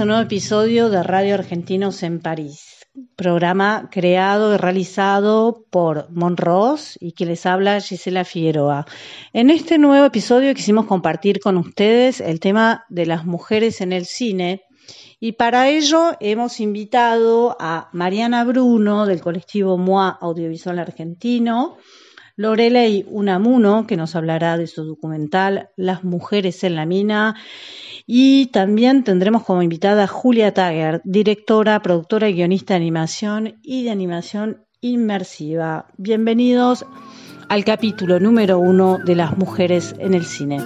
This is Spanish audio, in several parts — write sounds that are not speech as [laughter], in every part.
Un nuevo episodio de Radio Argentinos en París, programa creado y realizado por Monros y que les habla Gisela Figueroa. En este nuevo episodio quisimos compartir con ustedes el tema de las mujeres en el cine y para ello hemos invitado a Mariana Bruno del colectivo MOA Audiovisual Argentino, Lorelei Unamuno, que nos hablará de su documental Las mujeres en la mina, y también tendremos como invitada a Julia Tager, directora, productora y guionista de animación y de animación inmersiva. Bienvenidos al capítulo número uno de las mujeres en el cine.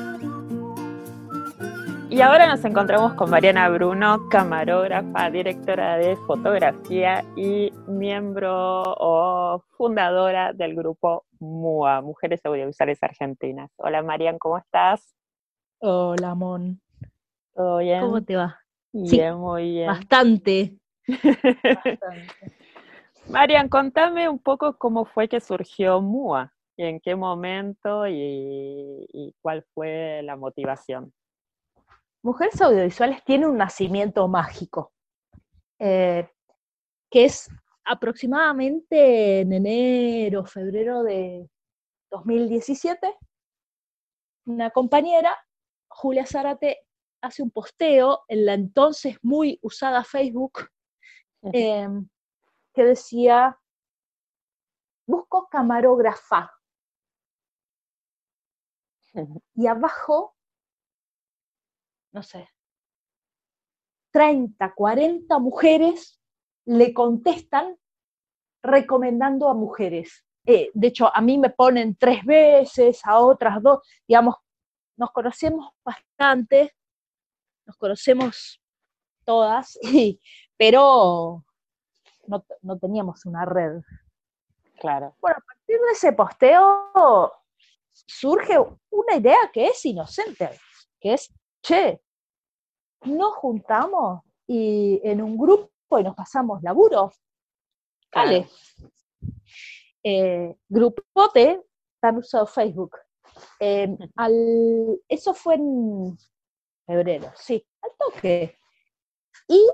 Y ahora nos encontramos con Mariana Bruno, camarógrafa, directora de fotografía y miembro o fundadora del grupo MUA, Mujeres Audiovisuales Argentinas. Hola Marian, ¿cómo estás? Hola, Mon. ¿Todo bien? ¿Cómo te va? Bien, muy bien. Bastante. Bastante. [laughs] [laughs] Marian, contame un poco cómo fue que surgió MUA y en qué momento y, y cuál fue la motivación. Mujeres Audiovisuales tiene un nacimiento mágico, eh, que es aproximadamente en enero, febrero de 2017. Una compañera, Julia Zárate, hace un posteo en la entonces muy usada Facebook eh, que decía, busco camarógrafa. Y abajo, no sé, 30, 40 mujeres le contestan recomendando a mujeres. Eh, de hecho, a mí me ponen tres veces, a otras dos, digamos, nos conocemos bastante, nos conocemos todas, [laughs] y, pero no, no, teníamos una red. Claro. Bueno, a partir de ese posteo surge una idea que es inocente, que es, che, nos juntamos y en un grupo y nos pasamos laburo. Vale. Eh, grupote, tan usado Facebook. Eh, [laughs] al, eso fue en febrero, sí, al toque. Y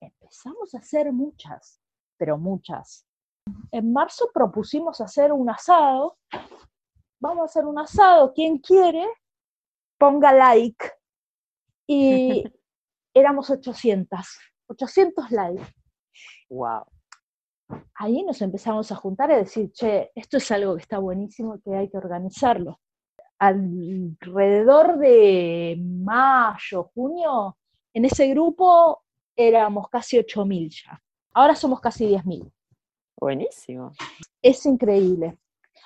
empezamos a hacer muchas, pero muchas. En marzo propusimos hacer un asado. Vamos a hacer un asado. Quien quiere, ponga like. Y [laughs] éramos 800. 800 likes. Wow. Ahí nos empezamos a juntar y decir, che, esto es algo que está buenísimo, que hay que organizarlo. Alrededor de mayo, junio, en ese grupo éramos casi 8.000 ya. Ahora somos casi 10.000. Buenísimo. Es increíble.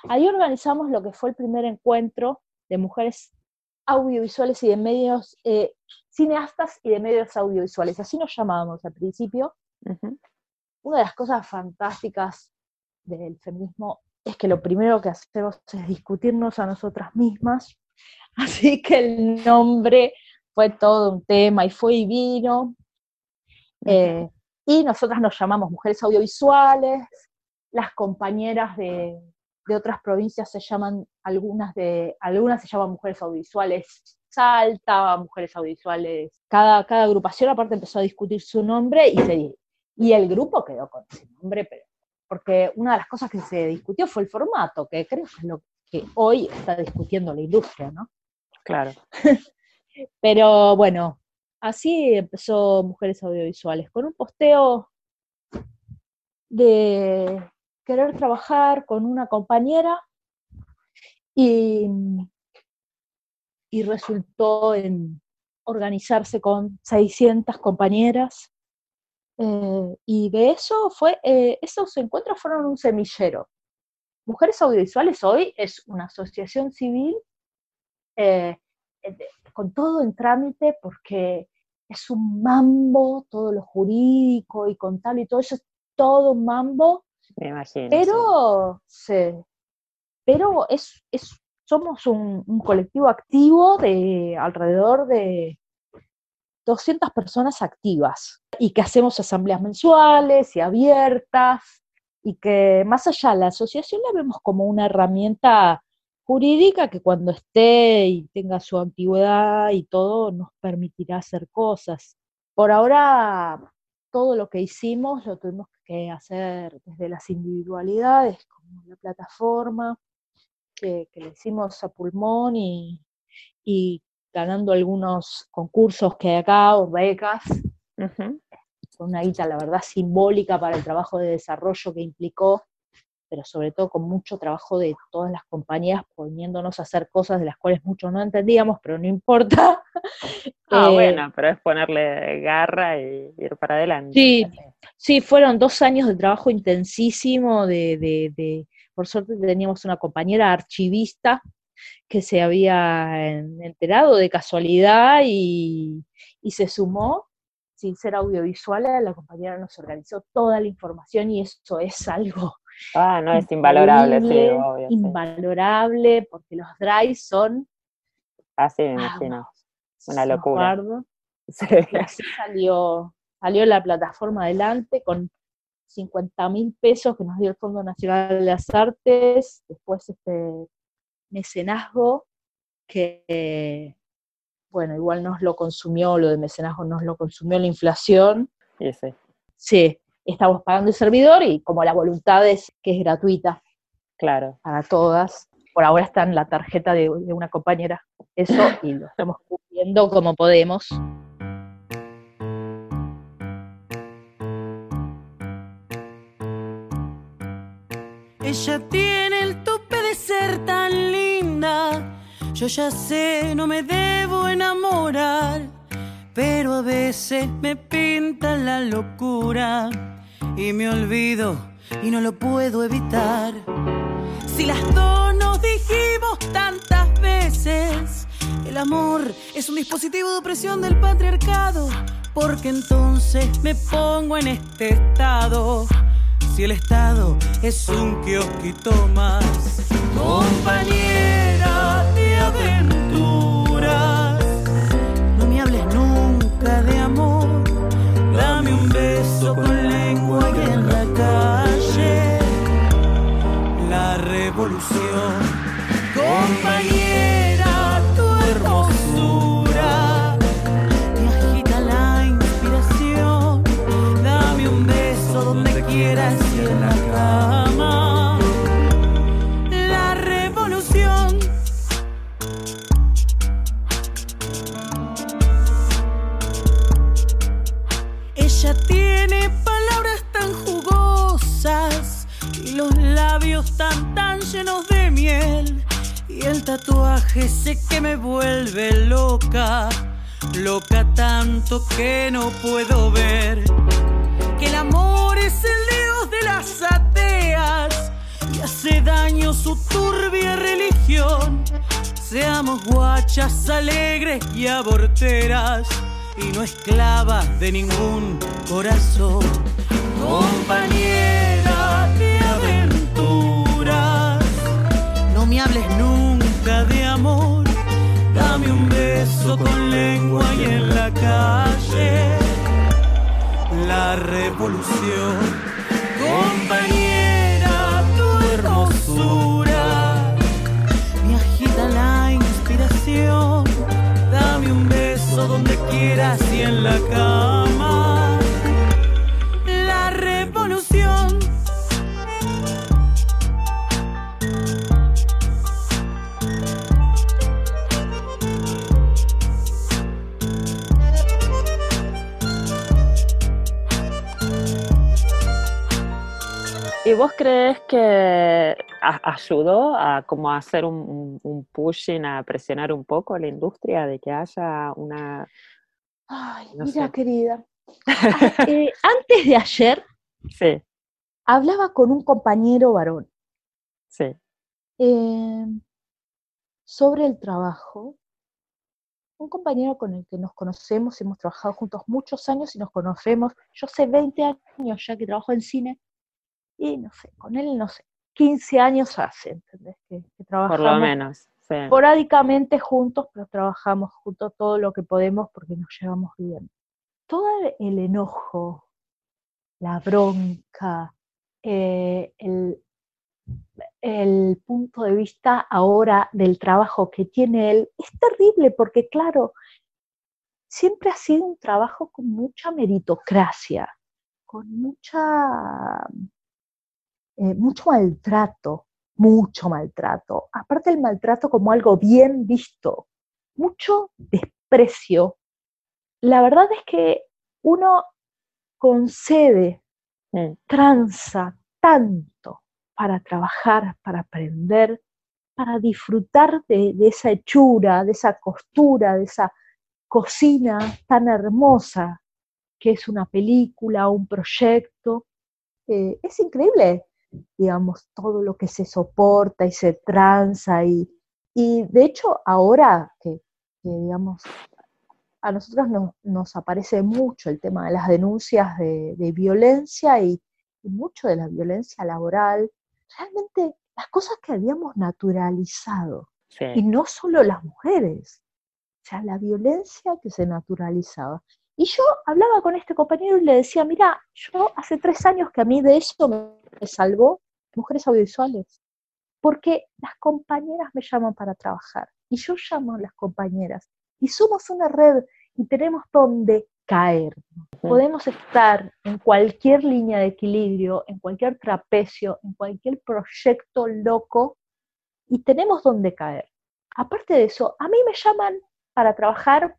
Ahí organizamos lo que fue el primer encuentro de mujeres audiovisuales y de medios, eh, cineastas y de medios audiovisuales. Así nos llamábamos al principio. Uh -huh. Una de las cosas fantásticas del feminismo es que lo primero que hacemos es discutirnos a nosotras mismas. [laughs] Así que el nombre fue todo un tema y fue divino. Eh, y nosotras nos llamamos mujeres audiovisuales, las compañeras de, de, otras provincias se llaman, algunas, de, algunas se llaman mujeres audiovisuales Salta, mujeres audiovisuales, cada, cada agrupación aparte empezó a discutir su nombre y, se, y el grupo quedó con ese nombre, pero, porque una de las cosas que se discutió fue el formato, que creo que es lo que hoy está discutiendo la industria, ¿no? Claro. [laughs] pero bueno, así empezó Mujeres Audiovisuales, con un posteo de querer trabajar con una compañera y, y resultó en organizarse con 600 compañeras. Eh, y de eso fue, eh, esos encuentros fueron un semillero. Mujeres Audiovisuales hoy es una asociación civil eh, con todo en trámite porque es un mambo, todo lo jurídico y contable y todo eso es todo un mambo, Me imagino. sí. pero, pero es, es- somos un, un colectivo activo de alrededor de 200 personas activas y que hacemos asambleas mensuales y abiertas y que más allá la asociación la vemos como una herramienta jurídica que cuando esté y tenga su antigüedad y todo nos permitirá hacer cosas. Por ahora todo lo que hicimos lo tuvimos que hacer desde las individualidades, como la plataforma, que, que le hicimos a pulmón y, y ganando algunos concursos que hay acá o becas, Ujú. con una guita, la verdad, simbólica para el trabajo de desarrollo que implicó, pero sobre todo con mucho trabajo de todas las compañías poniéndonos a hacer cosas de las cuales muchos no entendíamos, pero no importa. [laughs] Ah, Eh, bueno, pero es ponerle garra y ir para adelante. Sí, Sí, fueron dos años de trabajo intensísimo, de, de, de- por suerte teníamos una compañera archivista que se había en- enterado de casualidad y, y se sumó, sin ser audiovisual, la compañera nos organizó toda la información y eso es algo Ah, no, es invalorable, sí, obvio. sí. invalorable, porque los drives son, Así me ah, imagino. Una locura. [laughs] Sí. Así salió, salió la plataforma adelante con 50 mil pesos que nos dio el Fondo Nacional de las Artes, después este mecenazgo que, bueno, igual nos lo consumió, lo de mecenazgo nos lo consumió la inflación. Sí. Sí, estamos pagando el servidor y como la voluntad es que es gratuita Claro. para todas, por ahora está en la tarjeta de, de una compañera, eso, [laughs] y lo estamos cubriendo como podemos. Ella tiene el tope de ser tan linda. Yo ya sé, no me debo enamorar. Pero a veces me pinta la locura. Y me olvido y no lo puedo evitar. Si las dos nos dijimos tantas veces, el amor es un dispositivo de opresión del patriarcado. Porque entonces me pongo en este estado. Si el estado es un kiosquito más, compañera de tatuaje sé que me vuelve loca, loca tanto que no puedo ver que el amor es el dios de las ateas y hace daño su turbia religión. Seamos guachas alegres y aborteras y no esclavas de ningún corazón. Compañera de aventuras, no me hables nunca beso con lengua y en la calle la revolución. Compañera, tu hermosura me agita la inspiración. Dame un beso donde quieras y en la cama. ¿Y vos crees que ayudó a como hacer un, un, pushing, a presionar un poco a la industria de que haya una... Ay, mira querida, [laughs] eh, antes de ayer sí. hablaba con un compañero varón sí. Eh, sobre el trabajo. Un compañero con el que nos conocemos, hemos trabajado juntos muchos años y nos conocemos. Yo hace 20 años ya que trabajo en cine y no sé, con él no sé, 15 años hace, ¿entendés? Que, trabajamos Por lo menos, esporádicamente juntos, pero trabajamos juntos todo lo que podemos porque nos llevamos bien. Todo el enojo, la bronca, eh, el, el punto de vista ahora del trabajo que tiene él es terrible porque, claro, siempre ha sido un trabajo con mucha meritocracia, con mucha eh, mucho maltrato, mucho maltrato. Aparte el maltrato como algo bien visto, mucho desprecio. La verdad es que uno concede, mm. tranza tanto para trabajar, para aprender, para disfrutar de, esa hechura, de esa costura, de esa cocina tan hermosa que es una película, un proyecto. Eh, es increíble digamos, todo lo que se soporta y se tranza y, y de hecho ahora que, digamos, a nosotros nos aparece mucho el tema de las denuncias de, violencia y, mucho de la violencia laboral, realmente las cosas que habíamos naturalizado, y no solo las mujeres, o sea, la violencia que se naturalizaba. Y yo hablaba con este compañero y le decía, mira, yo hace tres años que a mí de eso me salvó mujeres audiovisuales, porque las compañeras me llaman para trabajar y yo llamo a las compañeras y somos una red y tenemos donde caer. Podemos estar en cualquier línea de equilibrio, en cualquier trapecio, en cualquier proyecto loco y tenemos donde caer. Aparte de eso, a mí me llaman para trabajar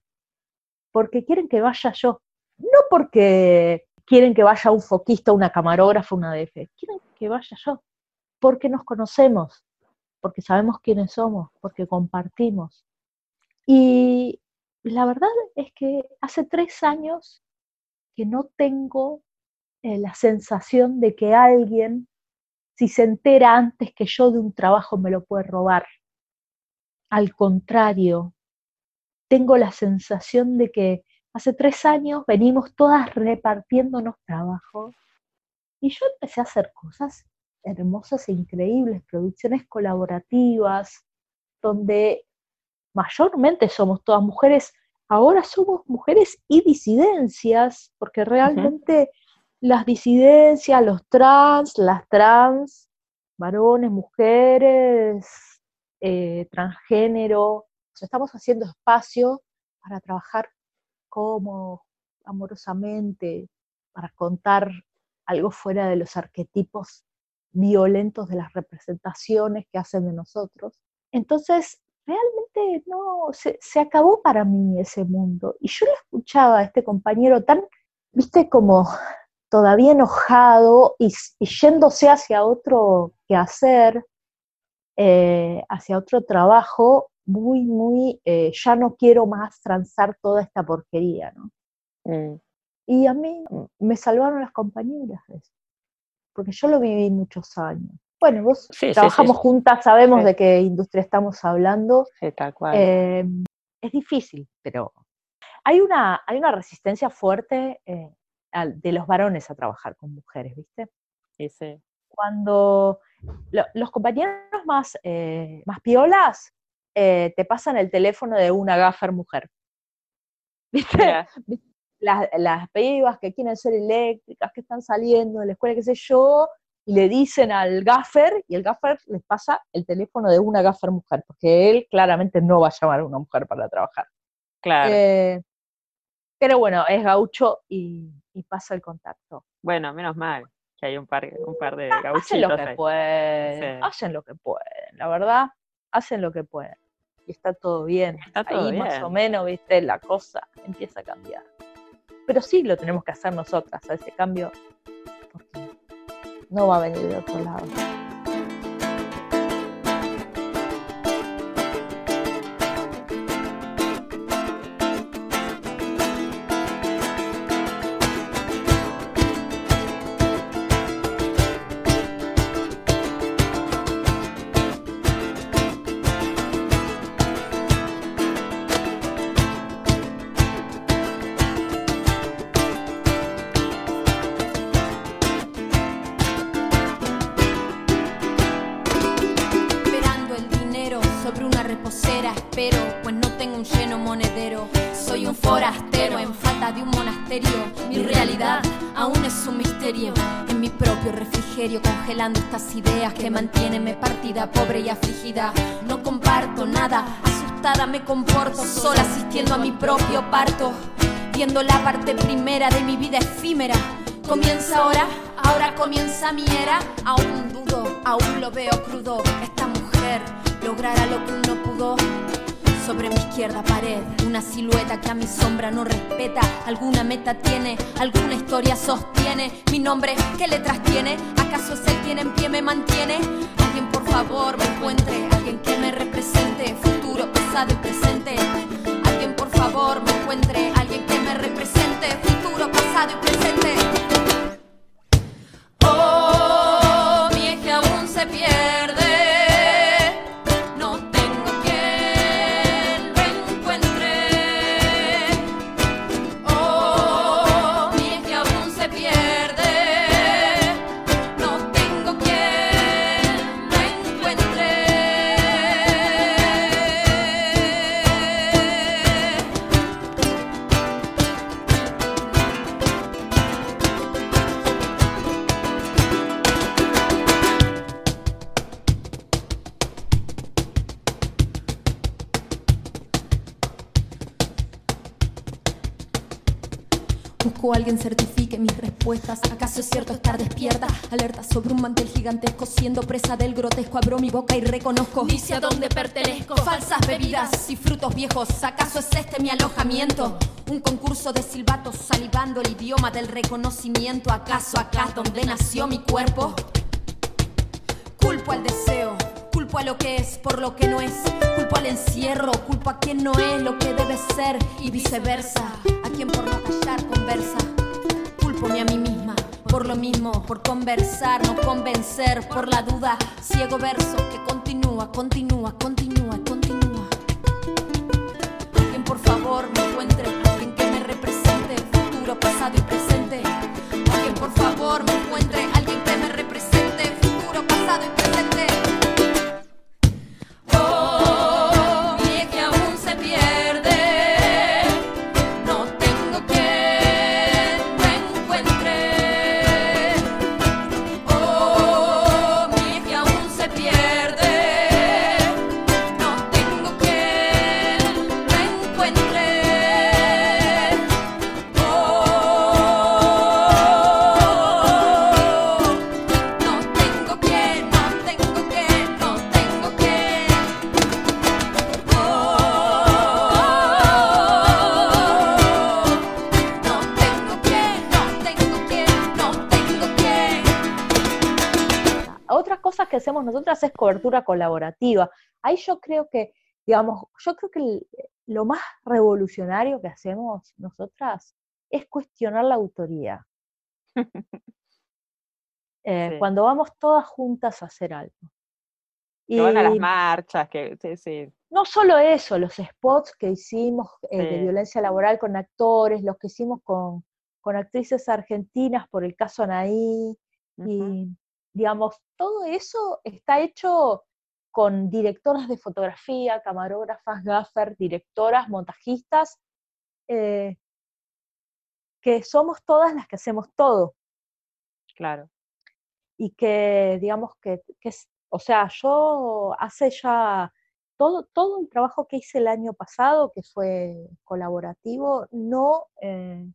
porque quieren que vaya yo, no porque quieren que vaya un foquista, una camarógrafa, una DF, quieren que vaya yo, porque nos conocemos, porque sabemos quiénes somos, porque compartimos. Y la verdad es que hace tres años que no tengo eh, la sensación de que alguien, si se entera antes que yo de un trabajo, me lo puede robar. Al contrario, tengo la sensación de que hace tres años venimos todas repartiéndonos trabajo y yo empecé a hacer cosas hermosas e increíbles, producciones colaborativas, donde mayormente somos todas mujeres, ahora somos mujeres y disidencias, porque realmente las disidencias, los trans, las trans, varones, mujeres, eh, transgénero, estamos haciendo espacio para trabajar como amorosamente, para contar algo fuera de los arquetipos violentos de las representaciones que hacen de nosotros. Entonces, realmente no, se, acabó para mí ese mundo. Y yo le escuchaba a este compañero tan, viste, como todavía enojado y, yéndose hacia otro quehacer, eh, hacia otro trabajo, muy, muy, eh, ya no quiero más transar toda esta porquería, ¿no? Mm. Y a mí me salvaron las compañeras porque yo lo viví muchos años. Bueno, vos trabajamos juntas, sabemos de qué industria estamos hablando. tal cual. Eh, es difícil, pero hay una, hay una resistencia fuerte eh, de los varones a trabajar con mujeres, ¿viste? Sí, sí. Cuando los compañeros más, más piolas eh, te pasan el teléfono de una gaffer mujer. [laughs] ¿Viste? Las, las pibas que quieren ser eléctricas, que están saliendo de la escuela, qué sé yo, y le dicen al gaffer, y el gaffer les pasa el teléfono de una gaffer mujer, porque él claramente no va a llamar a una mujer para trabajar. Claro. Eh, pero bueno, es gaucho y, pasa el contacto. Bueno, menos mal que hay un par, un par de gauchitos. Ah, hacen lo que pueden, hacen lo que pueden, la verdad, hacen lo que pueden y está todo bien. Está todo Ahí más o menos, viste, la cosa empieza a cambiar. Pero sí lo tenemos que hacer nosotras, a ese cambio, porque no va a venir de otro lado. Comporto, sola asistiendo a mi propio parto, viendo la parte primera de mi vida efímera. Comienza ahora, ahora comienza mi era. Aún dudo, aún lo veo crudo. Esta mujer logrará lo que uno pudo sobre mi izquierda pared, una silueta que a mi sombra no respeta. Alguna meta tiene, alguna historia sostiene. Mi nombre, ¿qué letras tiene? ¿Acaso es el quien en pie me mantiene? Alguien por favor me encuentre, alguien que me represente, Alguien por favor me encuentre, alguien que me represente, futuro, pasado y presente. Alguien certifique mis respuestas. ¿Acaso es cierto estar despierta? Alerta sobre un mantel gigantesco, siendo presa del grotesco. Abro mi boca y reconozco. Dice a dónde pertenezco. Falsas bebidas y frutos viejos. ¿Acaso es este mi alojamiento? Un concurso de silbatos salivando el idioma del reconocimiento. ¿Acaso acá donde nació mi cuerpo? Culpo al deseo Culpo a lo que es por lo que no es. Culpo al encierro, culpo a quien no es lo que debe ser y viceversa. A quien por no callar conversa. Culpo a mí misma por lo mismo, por conversar, no convencer, por la duda. Ciego verso que continúa, continúa, continúa. Cobertura colaborativa. Ahí yo creo que, digamos, yo creo que lo más revolucionario que hacemos nosotras es cuestionar la autoría. [laughs] Eh, cuando vamos todas juntas a hacer algo. Y las marchas, que sí, sí. No solo eso, los spots que hicimos eh, de violencia laboral con actores, los que hicimos con, con actrices argentinas por el caso Anaí, y digamos, todo eso está hecho con directoras de fotografía, camarógrafas, gaffer, directoras, montajistas, eh, que somos todas las que hacemos todo. Claro. Y que, digamos, que, o sea, yo hace ya todo, todo el trabajo que hice el año pasado, que fue colaborativo, no, eh,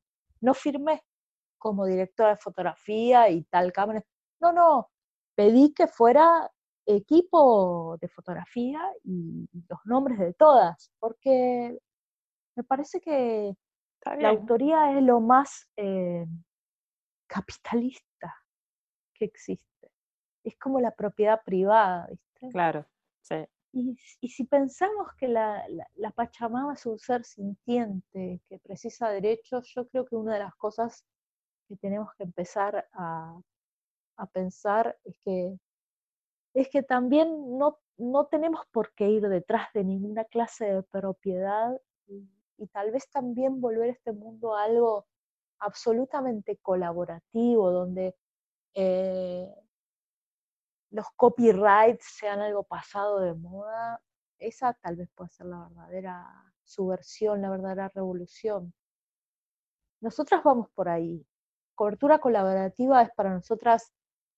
no firmé como directora de fotografía y tal cámara. No, no, pedí que fuera equipo de fotografía y los nombres de todas, porque me parece que la autoría es lo más eh, capitalista que existe. Es como la propiedad privada, ¿viste? Claro, sí. Y, si pensamos que la, la, Pachamama es un ser sintiente que precisa derechos, yo creo que una de las cosas que tenemos que empezar a, a pensar es que, es que también no, no tenemos por qué ir detrás de ninguna clase de propiedad y, tal vez también volver este mundo a algo absolutamente colaborativo, donde eh, los copyrights sean algo pasado de moda, esa tal vez puede ser la verdadera subversión, la verdadera revolución. Nosotras vamos por ahí. Cobertura colaborativa es para nosotras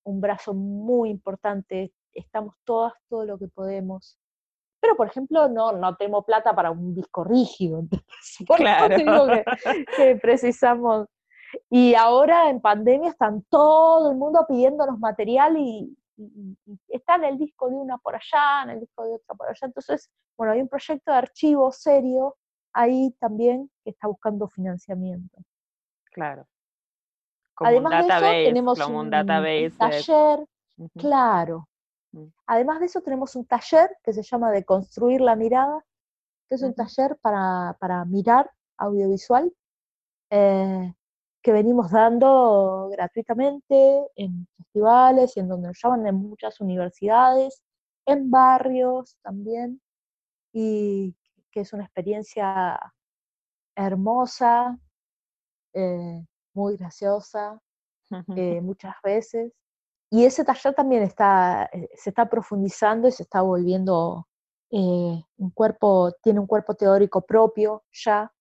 un brazo muy importante, estamos todas todo lo que podemos. Pero, por ejemplo, no, no tengo plata para un disco rígido, [laughs] por claro. digo que, precisamos. Y ahora en pandemia están todo el mundo pidiéndonos material y, está en el disco de una por allá, en el disco de otra por allá. Entonces, bueno, hay un proyecto de archivo serio ahí también que está buscando financiamiento. Claro. Además de eso, tenemos un, taller, claro. Mm. Además de eso, tenemos un taller que se llama De Construir la Mirada, que es un taller para, para, mirar audiovisual, eh, que venimos dando gratuitamente en festivales y en donde nos llaman en muchas universidades, en barrios también, y que es una experiencia hermosa, eh, muy graciosa eh, muchas veces. Y ese taller también está, eh, se está profundizando y se está volviendo eh, un cuerpo, tiene un cuerpo teórico propio ya,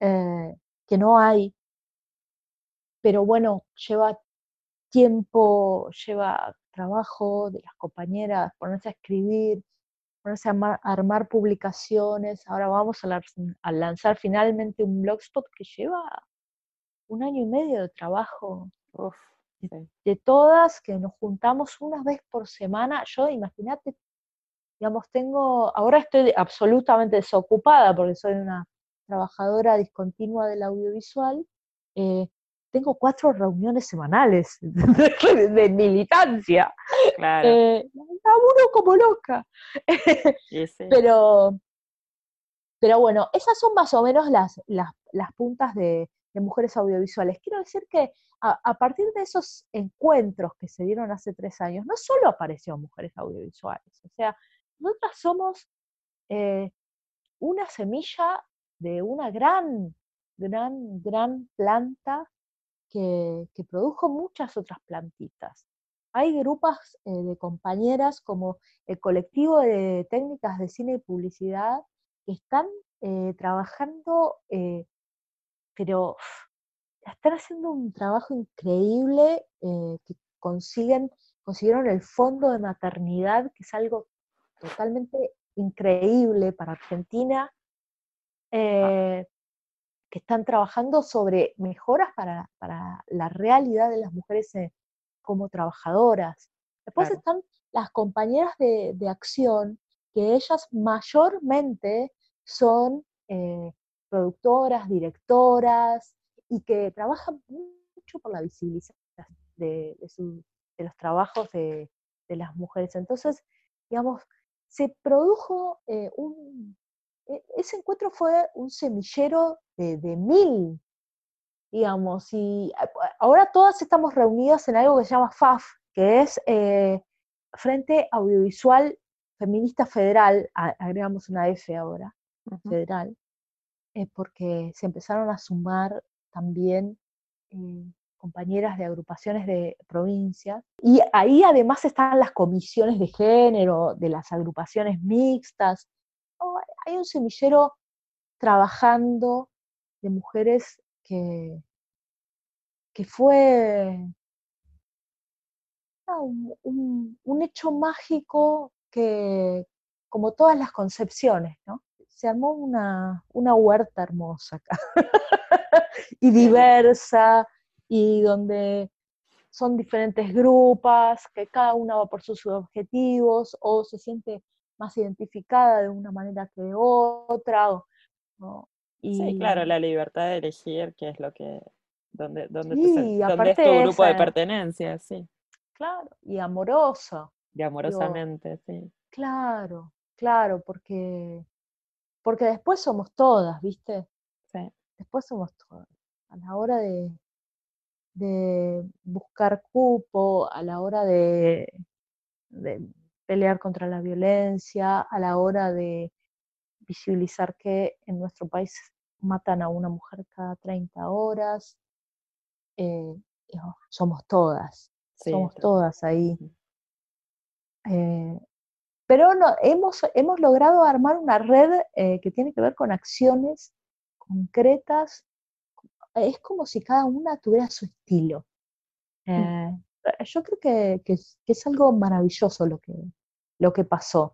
que no hay, pero bueno, lleva tiempo, lleva trabajo de las compañeras, ponerse a escribir, ponerse a armar, publicaciones. Ahora vamos a, lanzar finalmente un blogspot que lleva un año y medio de trabajo de, todas, que nos juntamos una vez por semana. Yo, imagínate, digamos, tengo, ahora estoy absolutamente desocupada porque soy una trabajadora discontinua del audiovisual. Eh, tengo cuatro reuniones semanales [laughs] de, militancia. Claro. Eh, como loca. [laughs] pero, pero bueno, esas son más o menos las, las puntas de, de mujeres audiovisuales. Quiero decir que a, partir de esos encuentros que se dieron hace tres años, no solo apareció mujeres audiovisuales, o sea, nosotras somos eh, una semilla de una gran, gran, gran planta que, produjo muchas otras plantitas. Hay grupos eh, de compañeras como el colectivo de técnicas de cine y publicidad que están eh, trabajando pero están haciendo un trabajo increíble eh, que consiguen, consiguieron el fondo de maternidad, que es algo totalmente increíble para Argentina, ah. eh, que están trabajando sobre mejoras para, la realidad de las mujeres eh, como trabajadoras. Después están las compañeras de, acción, que ellas mayormente son productoras, directoras, y que trabajan mucho por la visibilización de, los trabajos de, las mujeres. Entonces, digamos, se produjo eh, un... E, ese encuentro fue un semillero de, mil, digamos, y ahora todas estamos reunidas en algo que se llama FAF, que es eh, Frente Audiovisual Feminista Federal, agregamos una F ahora, federal, eh, porque se empezaron a sumar también eh, compañeras de agrupaciones de provincias. Y ahí además están las comisiones de género, de las agrupaciones mixtas. Oh, hay un semillero trabajando de mujeres que, que fue ah, un, un, hecho mágico que, como todas las concepciones, ¿no? Se armó una, huerta hermosa acá [laughs] y diversa y donde son diferentes grupos, que cada una va por sus objetivos o se siente más identificada de una manera que de otra. Sí, claro, la libertad de elegir qué es lo que, donde, donde, es tu grupo de pertenencia, sí. claro, y amoroso. Y amorosamente, sí. Claro, claro, porque, porque después somos todas, ¿viste? Sí. Después somos todas. A la hora de, de buscar cupo, a la hora de, de pelear contra la violencia, a la hora de visibilizar que en nuestro país matan a una mujer cada 30 horas. Eh, somos todas, somos todas ahí. Eh, pero no, hemos, hemos logrado armar una red eh, que tiene que ver con acciones concretas. Es como si cada una tuviera su estilo. Mm. yo creo que, que, es, algo maravilloso lo que, lo que pasó.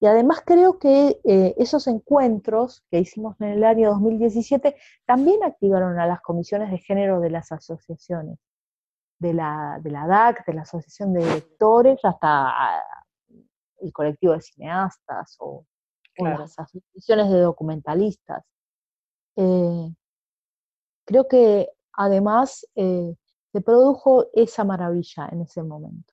Y además creo que eh, esos encuentros que hicimos en el año 2017 también activaron a las comisiones de género de las asociaciones, de la, de la DAC, de la Asociación de Directores, hasta el colectivo de cineastas o, las asociaciones de documentalistas. Eh, creo que además eh, se produjo esa maravilla en ese momento.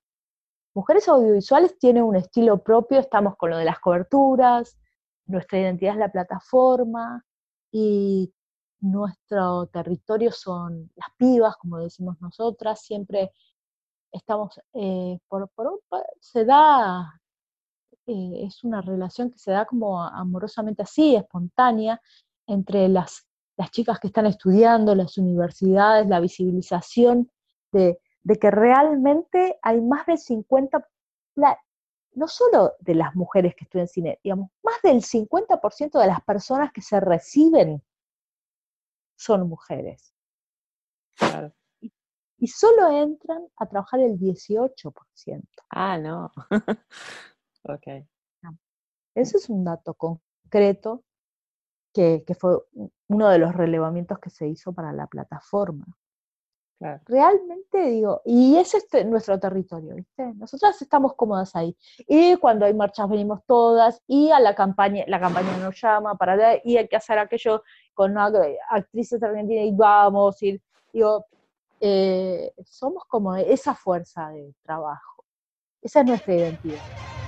Mujeres audiovisuales tienen un estilo propio, estamos con lo de las coberturas, nuestra identidad es la plataforma y nuestro territorio son las pibas, como decimos nosotras, siempre estamos, eh, por, se da, eh, es una relación que se da como amorosamente así, espontánea, entre las, las chicas que están estudiando, las universidades, la visibilización de, de que realmente hay más del 50, no solo de las mujeres que estudian cine, digamos, más del 50% de las personas que se reciben son mujeres. Y, solo entran a trabajar el 18%. Ah, no. [laughs] ok. Ese es un dato concreto que, que, fue uno de los relevamientos que se hizo para la plataforma. Realmente digo, y ese es nuestro territorio, ¿viste? Nosotras estamos cómodas ahí. Y cuando hay marchas venimos todas, y a la campaña, la campaña nos llama para y hay que hacer aquello con actrices argentinas y vamos, y digo, eh, somos como esa fuerza de trabajo. Esa es nuestra identidad.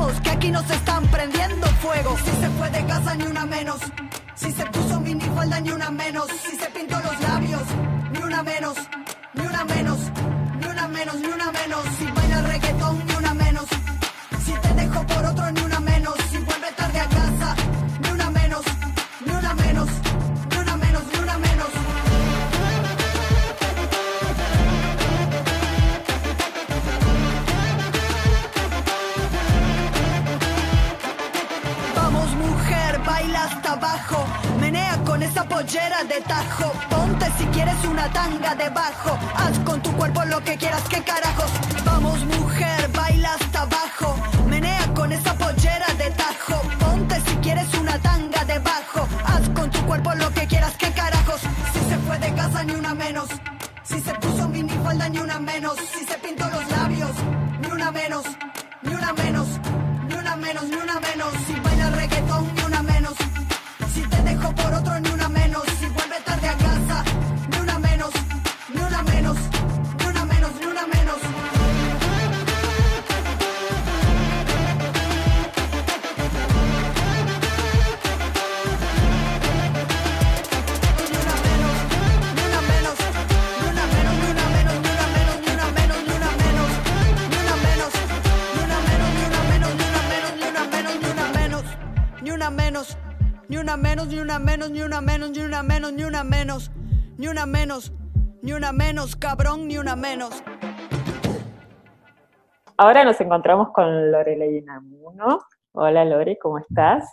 Que aquí nos están prendiendo fuego. Si se fue de casa, ni una menos. Si se puso minifalda, ni una menos. Si se pintó los labios, ni una menos. Ni una menos. Ni una menos, ni una menos. Si baila reggaetón, ni una menos. Si te dejo por otro, ni una menos. Pollera de tajo. Ponte si quieres una tanga debajo. Haz con tu cuerpo lo que quieras, que carajos. Vamos, mujer, una menos, ni una menos, ni una menos, ni una menos, cabrón, ni una menos. Ahora nos encontramos con Lorelei Namuno. Hola Lore, ¿cómo estás?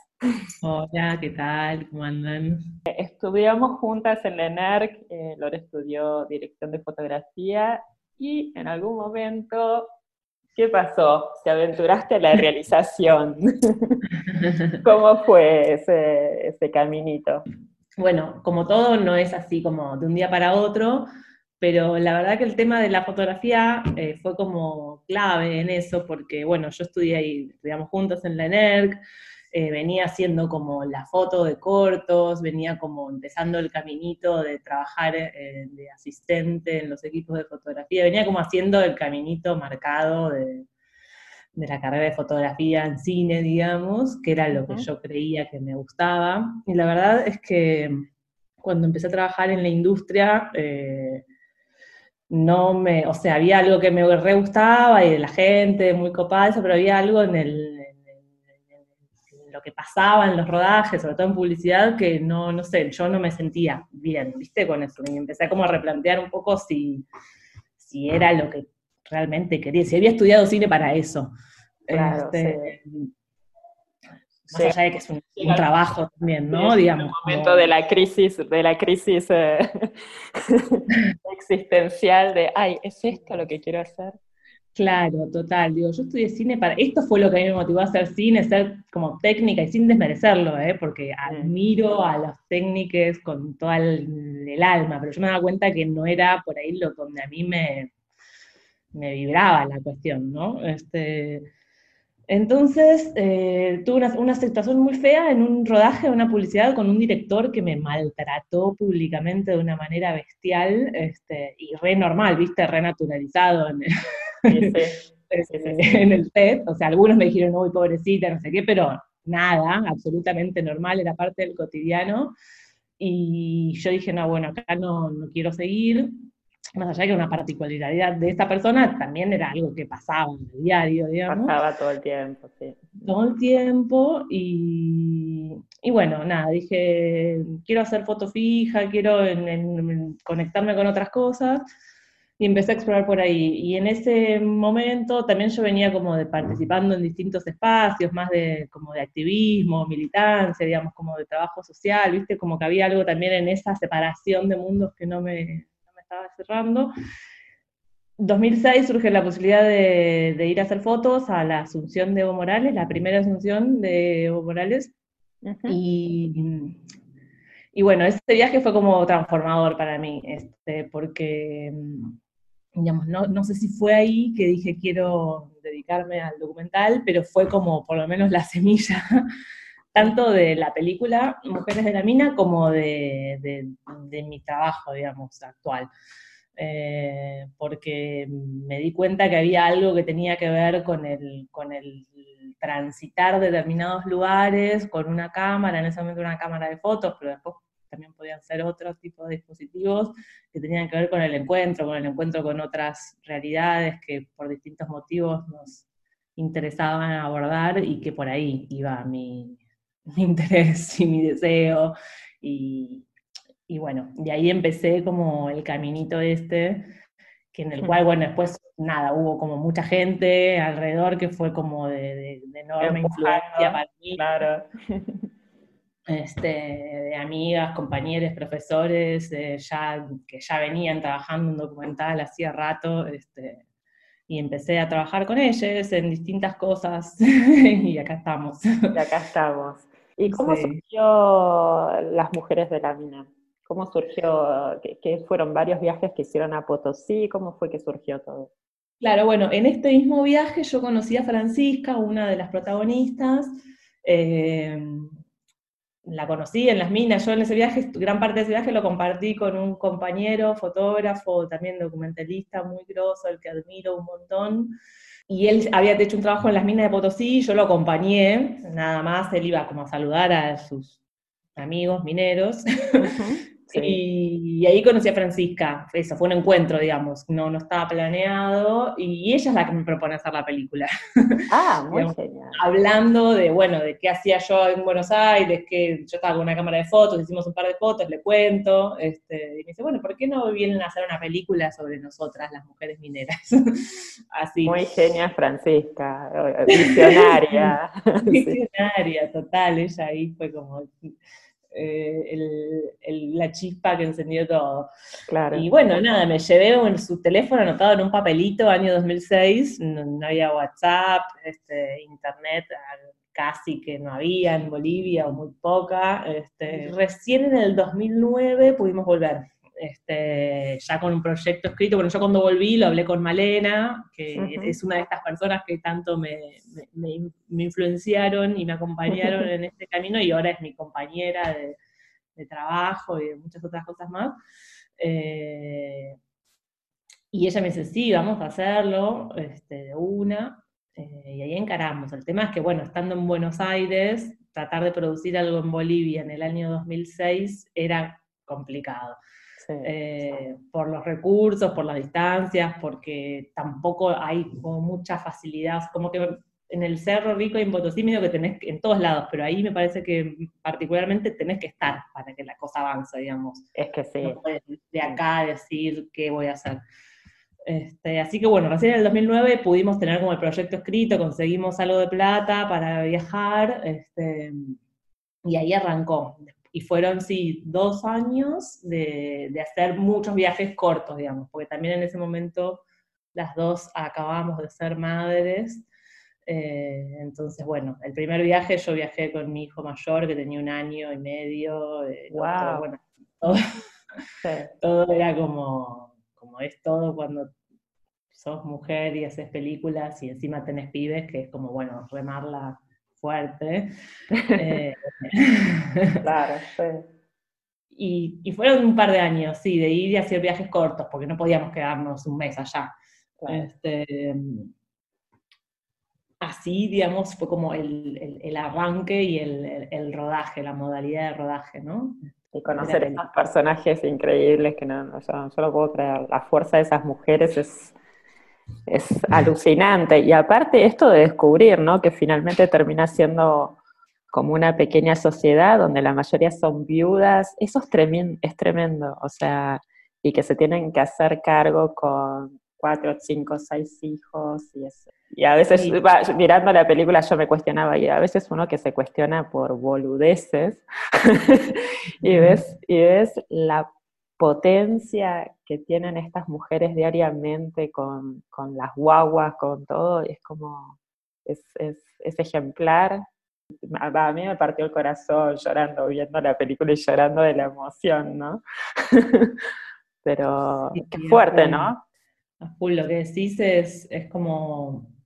Hola, ¿qué tal? ¿Cómo andan? Estudiamos juntas en la ENERC, eh, Lore estudió dirección de fotografía y en algún momento, ¿qué pasó? Te aventuraste a la realización. [laughs] ¿Cómo fue ese, ese caminito? Bueno, como todo, no es así como de un día para otro, pero la verdad que el tema de la fotografía eh, fue como clave en eso, porque bueno, yo estudié ahí, estudiamos juntos en la ENERC, eh, venía haciendo como la foto de cortos, venía como empezando el caminito de trabajar eh, de asistente en los equipos de fotografía, venía como haciendo el caminito marcado de, la carrera de fotografía en cine, digamos, que era lo que yo creía que me gustaba. Y la verdad es que cuando empecé a trabajar en la industria, eh, no me, o sea, había algo que me re gustaba y de la gente, muy copada, eso, pero había algo en el, lo que pasaba en los rodajes, sobre todo en publicidad, que no, no sé, yo no me sentía bien, ¿viste? Con eso. Y empecé como a replantear un poco si, si era lo que realmente quería, si había estudiado cine para eso. Este, más allá de que es un, trabajo también, ¿no? Digamos. En el momento de la crisis, de la crisis eh, [laughs] existencial de, ay, ¿es esto lo que quiero hacer? Claro, total. Digo, yo estudié cine para. Esto fue lo que a mí me motivó a hacer cine, ser como técnica y sin desmerecerlo, ¿eh? porque admiro a los técnicos con todo el, alma, pero yo me daba cuenta que no era por ahí lo donde a mí me, me vibraba la cuestión, ¿no? Este, entonces, eh, tuve una, una, situación muy fea en un rodaje de una publicidad con un director que me maltrató públicamente de una manera bestial este, y re normal, viste, re naturalizado en [laughs] en el set, o sea, algunos me dijeron, uy, pobrecita, no sé qué, pero nada, absolutamente normal, era parte del cotidiano, y yo dije, no, bueno, acá no, no quiero seguir, más allá de que una particularidad de esta persona, también era algo que pasaba en el diario, digamos. Pasaba todo el tiempo, sí. Todo el tiempo, y, y bueno, nada, dije, quiero hacer foto fija, quiero conectarme con otras cosas, y empecé a explorar por ahí. Y en ese momento también yo venía como de participando en distintos espacios, más de como de activismo, militancia, digamos, como de trabajo social, ¿viste? Como que había algo también en esa separación de mundos que no me estaba cerrando. 2006 surge la posibilidad de, de, ir a hacer fotos a la Asunción de Evo Morales, la primera Asunción de Evo Morales. Y y bueno, ese viaje fue como transformador para mí, este, porque digamos, no, no, sé si fue ahí que dije quiero dedicarme al documental, pero fue como por lo menos la [laughs] semilla, tanto de la película Mujeres de la Mina como de, mi trabajo, digamos, actual. Eh, porque me di cuenta que había algo que tenía que ver con el, con el transitar determinados lugares con una cámara, en ese momento una cámara de fotos, pero después también podían ser otros tipos de dispositivos que tenían que ver con el encuentro, con el encuentro con otras realidades que por distintos motivos nos interesaban abordar y que por ahí iba mi, [laughs] interés y mi deseo. Y, bueno, de ahí empecé como el caminito este, que en el cual, bueno, después nada, hubo como mucha gente alrededor que fue como de, enorme influencia para mí. Claro. este, de amigas, compañeros, profesores, ya, que ya venían trabajando en documental hacía rato, este, y empecé a trabajar con ellos en distintas cosas, [laughs] y acá estamos. Y acá estamos. ¿Y cómo surgió Las Mujeres de la Mina? ¿Cómo surgió? ¿Qué, fueron varios viajes que hicieron a Potosí? ¿Cómo fue que surgió todo? Claro, bueno, en este mismo viaje yo conocí a Francisca, una de las protagonistas, eh, la conocí en las minas, yo en ese viaje, gran parte de ese viaje lo compartí con un compañero, fotógrafo, también documentalista muy grosso, el que admiro un montón, y él había hecho un trabajo en las minas de Potosí, yo lo acompañé, nada más, él iba como a saludar a sus amigos mineros, Y, ahí conocí a Francisca, eso, fue un encuentro, digamos, no, no estaba planeado, y ella es la que me propone hacer la película. [laughs] Ah, muy genial. Hablando de, bueno, de qué hacía yo en Buenos Aires, que yo estaba con una cámara de fotos, hicimos un par de fotos, le cuento, este, y me dice, bueno, ¿por qué no vienen a hacer una película sobre nosotras, las mujeres mineras? [laughs] Así. Muy genial Francisca, visionaria. [laughs] visionaria, total, ella ahí fue como eh, la chispa que encendió todo. Claro. Y bueno, nada, me llevé en su teléfono anotado en un papelito, año 2006, no, había WhatsApp, este, internet casi que no había en Bolivia o muy poca. Este, recién en el 2009 pudimos volver este, ya con un proyecto escrito. Bueno, yo cuando volví lo hablé con Malena, que es una de estas personas que tanto me, influenciaron y me acompañaron [laughs] en este camino y ahora es mi compañera de, trabajo y de muchas otras cosas más. Eh, y ella me dice, sí, vamos a hacerlo este, de una. Eh, y ahí encaramos. El tema es que, bueno, estando en Buenos Aires, tratar de producir algo en Bolivia en el año 2006 era complicado. Eh, por los recursos, por las distancias, porque tampoco hay como mucha facilidad, como que en el Cerro Rico y en Potosí medio que tenés en todos lados, pero ahí me parece que particularmente tenés que estar para que la cosa avance, digamos. Es que sí. No de acá decir qué voy a hacer. Este, así que bueno, recién en el 2009 pudimos tener como el proyecto escrito, conseguimos algo de plata para viajar, este, y ahí arrancó y fueron, sí, dos años de, hacer muchos viajes cortos, digamos, porque también en ese momento las dos acabamos de ser madres. Eh, entonces, bueno, el primer viaje yo viajé con mi hijo mayor que tenía un año y medio. wow. bueno, [laughs] todo, era como, como es todo cuando sos mujer y haces películas y encima tenés pibes, que es como, bueno, remarla fuerte. Eh, [laughs] claro, Y, fueron un par de años, sí, de ir y hacer viajes cortos, porque no podíamos quedarnos un mes allá. Este, así, digamos, fue como el, arranque y el, rodaje, la modalidad de rodaje, ¿no? Y conocer a esos personajes increíbles que no, no, yo, yo, no puedo creer. La fuerza de esas mujeres es es alucinante. Y aparte esto de descubrir, ¿no? Que finalmente termina siendo como una pequeña sociedad donde la mayoría son viudas, eso es tremendo, es tremendo, o sea, y que se tienen que hacer cargo con cuatro, cinco, seis hijos y eso. Y a veces, mirando la película yo me cuestionaba, y a veces uno que se cuestiona por boludeces, [laughs] y, ves, y ves la potencia que tienen estas mujeres diariamente con, las guaguas, con todo, es como, es, ejemplar. A, mí me partió el corazón llorando, viendo la película y llorando de la emoción, ¿no? [laughs] Pero qué fuerte, ¿no? lo que decís es, es como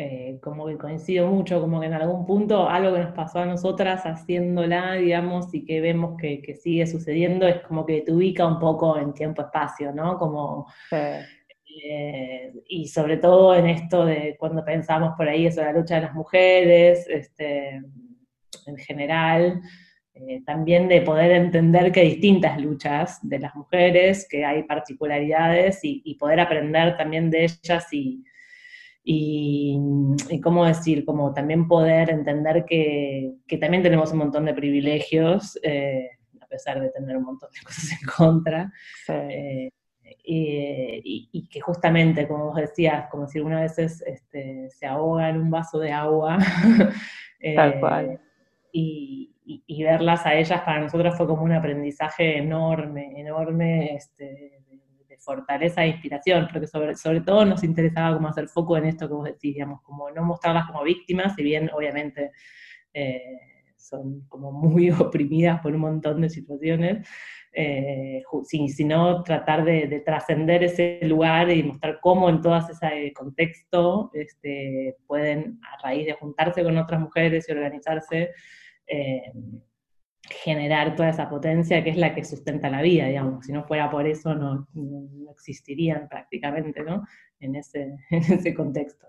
eh, como que coincido mucho, como que en algún punto algo que nos pasó a nosotras haciéndola, digamos, y que vemos que, sigue sucediendo, es como que te ubica un poco en tiempo-espacio, ¿no? Como, eh, y sobre todo en esto de cuando pensamos por ahí eso, la lucha de las mujeres, este, en general, eh, también de poder entender que hay distintas luchas de las mujeres, que hay particularidades y, y poder aprender también de ellas y y, cómo decir, como también poder entender que, que también tenemos un montón de privilegios, eh, a pesar de tener un montón de [laughs] cosas en contra. Eh, y, que justamente, como vos decías, como si alguna vez este, se ahoga en un vaso de agua. [laughs] Tal cual. Eh, y, y, verlas a ellas para nosotros fue como un aprendizaje enorme, enorme, este, fortaleza e inspiración, porque sobre, sobre todo nos interesaba como hacer foco en esto que vos decís, como no mostrarlas como víctimas, si bien obviamente eh, son como muy [laughs] oprimidas por un montón de situaciones, eh, sino tratar de, trascender ese lugar y mostrar cómo en todo ese contexto este, pueden, a raíz de juntarse con otras mujeres y organizarse, eh, generar toda esa potencia que es la que sustenta la vida, digamos. Si no fuera por eso, no, existirían prácticamente, ¿no? En ese, [laughs] en ese contexto.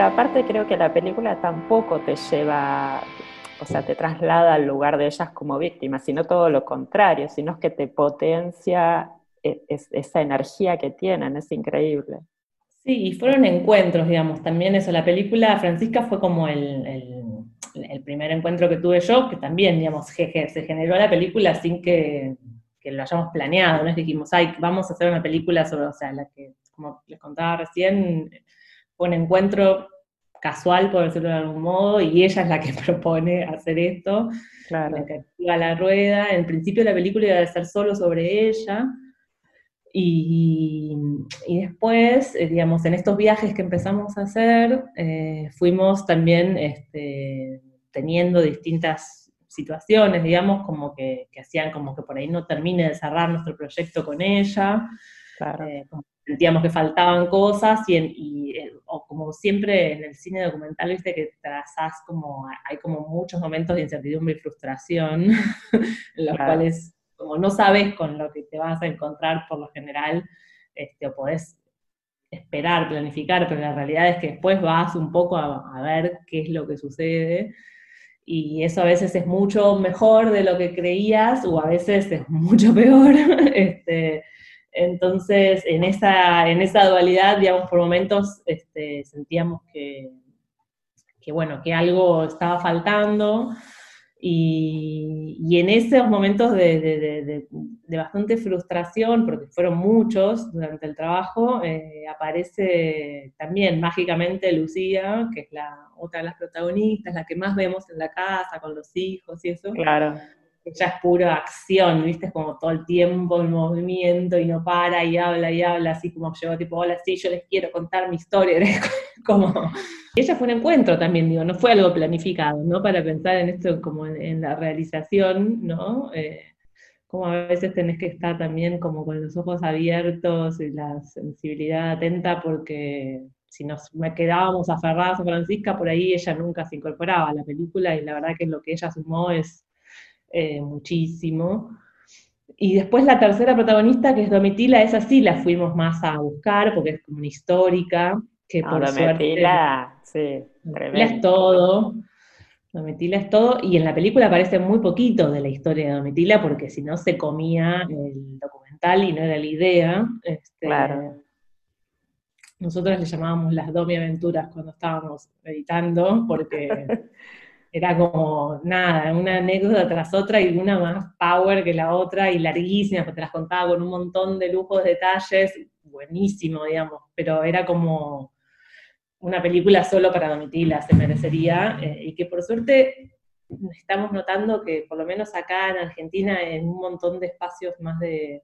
Pero aparte creo que la película tampoco te lleva, o sea, te traslada al lugar de ellas como víctimas, sino todo lo contrario, sino que te potencia e- es- esa energía que tienen, es increíble. Sí, y fueron encuentros, digamos, también eso, la película Francisca fue como el, primer encuentro que tuve yo, que también, digamos, se generó la película sin que, que lo hayamos planeado, no es que dijimos, ay, vamos a hacer una película sobre, o sea, la que, como les contaba recién, un encuentro casual, por decirlo de algún modo, y ella es la que [laughs] propone hacer esto, Claro. la que activa la rueda. En principio la película iba a ser solo sobre ella. Y, y después, eh, digamos, en estos viajes que empezamos a hacer, eh, fuimos también este, teniendo distintas situaciones, digamos, como que, que hacían como que por ahí no termine de cerrar nuestro proyecto con ella. Claro. Eh, como sentíamos que faltaban cosas y, en- y, eh, o como siempre en el cine documental, viste que trazás como, hay como muchos momentos de incertidumbre y frustración [laughs] en los Claro. cuales como no sabes con lo que te vas a encontrar por lo general, este, o podés esperar, planificar, pero la realidad es que después vas un poco a, a ver qué es lo que sucede y eso a veces es mucho mejor de lo que creías o a veces es mucho [laughs] peor. este, entonces, en esa, en esa dualidad, digamos, por momentos este, sentíamos que, que, bueno, que algo estaba faltando. Y, en esos momentos de bastante frustración, porque fueron muchos durante el trabajo, eh, aparece también mágicamente Lucía, que es la otra de las protagonistas, la que más vemos en la casa, con los hijos y eso Claro. Ella es pura acción, ¿viste? Es como todo el tiempo el movimiento y no para y habla y habla, así como llegó tipo, hola, sí, yo les quiero contar mi historia, [laughs] como... Ella fue un encuentro también, digo, no fue algo planificado, ¿no? Para pensar en esto como en, en la realización, ¿no? Eh, como a veces tenés que estar también como con los ojos abiertos y la sensibilidad atenta porque si nos quedábamos aferrados a Francisca, por ahí ella nunca se incorporaba a la película y la verdad que lo que ella sumó es eh, muchísimo. Y después la tercera protagonista, que es Domitila, esa sí la fuimos más a buscar, porque es como una histórica, que No, por Domitila, sí, suerte... Domitila es todo. Domitila es todo, y en la película aparece muy poquito de la historia de Domitila, porque si no se comía el documental y no era la idea. Este, Claro. Nosotros le llamábamos las Domi Aventuras cuando estábamos editando, porque [laughs] era como nada, una anécdota tras otra y una más power que la otra y larguísimas, porque te las contaba con un montón de lujos, detalles, buenísimo, digamos, pero era como una película solo para Domitila, se merecería, eh, y que por suerte estamos notando que por lo menos acá en Argentina, en un montón de espacios más de,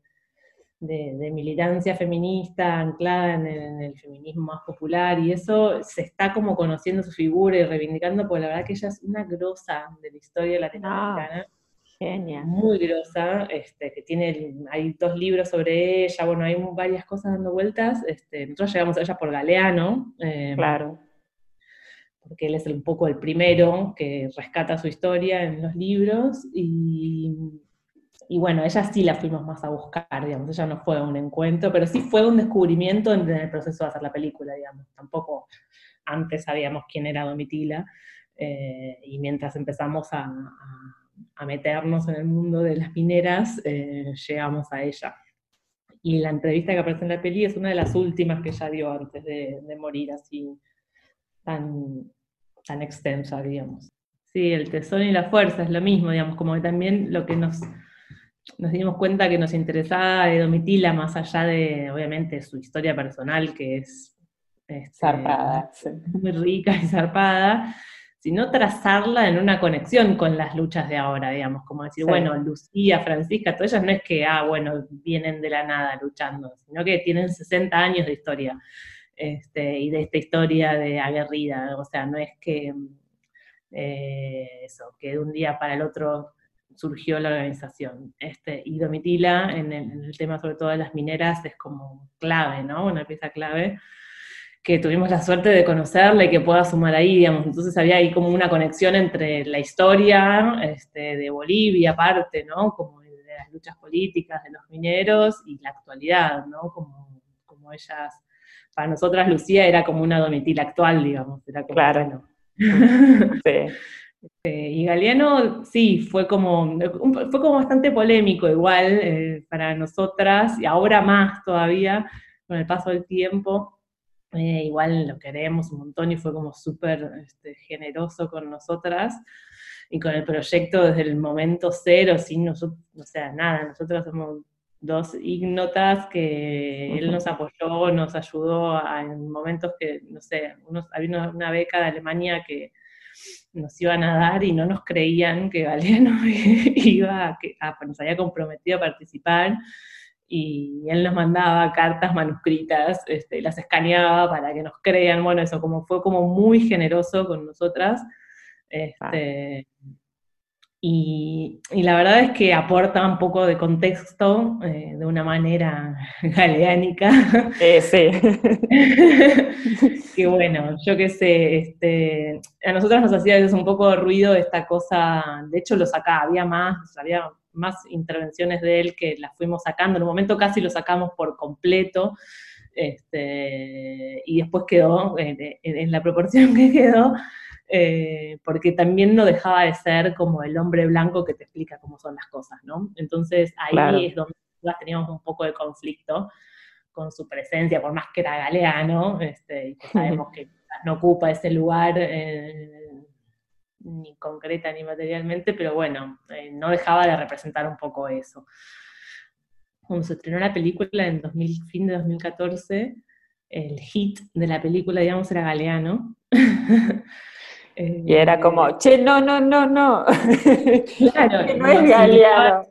de- de militancia feminista anclada en el, en el feminismo más popular, y eso se está como conociendo su figura y reivindicando, porque la verdad que ella es una grosa de la historia latinoamericana Genial. muy grosa, este, que tiene, hay dos libros sobre ella, bueno, hay varias cosas dando vueltas, este, nosotros llegamos a ella por Galeano, eh, Claro. porque él es un poco el primero que rescata su historia en los libros, y, y bueno, ella sí la fuimos más a buscar, digamos, ella no fue un encuentro, pero sí fue un descubrimiento en, el proceso de hacer la película, digamos, tampoco antes sabíamos quién era Domitila, eh, y mientras empezamos a, a- a meternos en el mundo de las mineras, eh, llegamos a ella. Y la entrevista que aparece en la peli es una de las últimas que ella dio antes de, de morir, así tan, tan extensa, digamos. Sí, el tesón y la fuerza es lo mismo, digamos, como que también lo que nos, nos dimos cuenta que nos interesaba de Domitila, más allá de, obviamente, su historia personal, que es este, Zarpada. muy rica y zarpada, sino trazarla en una conexión con las luchas de ahora, digamos, como decir, Sí. bueno, Lucía, Francisca, todas ellas no es que, ah, bueno, vienen de la nada luchando, sino que tienen 60 años de historia, este, y de esta historia de aguerrida, o sea, no es que, eh, eso, que de un día para el otro surgió la organización. Este, y Domitila, en el, en el tema sobre todo de las mineras, es como clave, ¿no? Una pieza clave que tuvimos la suerte de conocerla y que pueda sumar ahí, digamos. Entonces había ahí como una conexión entre la historia este, de Bolivia, aparte, ¿no? Como de las luchas políticas de los mineros y la actualidad, ¿no? Como, como ellas, para nosotras Lucía era como una Domitila actual, digamos. Era como, Claro. bueno. Sí. [laughs] Eh, y Galeano, sí, fue como, fue como bastante polémico igual eh, para nosotras, y ahora más todavía, con el paso del tiempo. Eh, igual lo queremos un montón y fue como súper este, generoso con nosotras y con el proyecto desde el momento cero, sin nosotros, o sea, nada, nosotros somos dos ignotas que él nos apoyó, nos ayudó a- en momentos que, no sé, unos, había una, una beca de Alemania que nos iban a dar y no nos creían que Galeano [laughs] iba, a, que, a- nos había comprometido a participar y él nos mandaba cartas manuscritas, este, las escaneaba para que nos crean, bueno, eso como fue como muy generoso con nosotras. Este, y, y la verdad es que aporta un poco de contexto eh, de una manera [laughs] galeánica. Eh, sí. [laughs] que bueno, yo qué sé, este, a nosotros nos hacía a veces un poco de ruido esta cosa, de hecho lo sacaba, había más, había más intervenciones de él que las fuimos sacando, en un momento casi lo sacamos por completo, este, y después quedó en, en- en la proporción [laughs] que quedó, eh, porque también no dejaba de ser como el hombre blanco que te explica cómo son las cosas, ¿no? Entonces ahí Claro. es donde teníamos un poco de conflicto con su presencia, por más que era galeano, este, y que [laughs] sabemos que no ocupa ese lugar eh, ni concreta ni materialmente, pero bueno, eh, no dejaba de representar un poco eso. Cuando se estrenó la película en 2000, fin de 2014, el hit de la película, digamos, era Galeano. [laughs] Eh, Y era como, che, no, no, no, no. Claro, [laughs] que no es Galeano.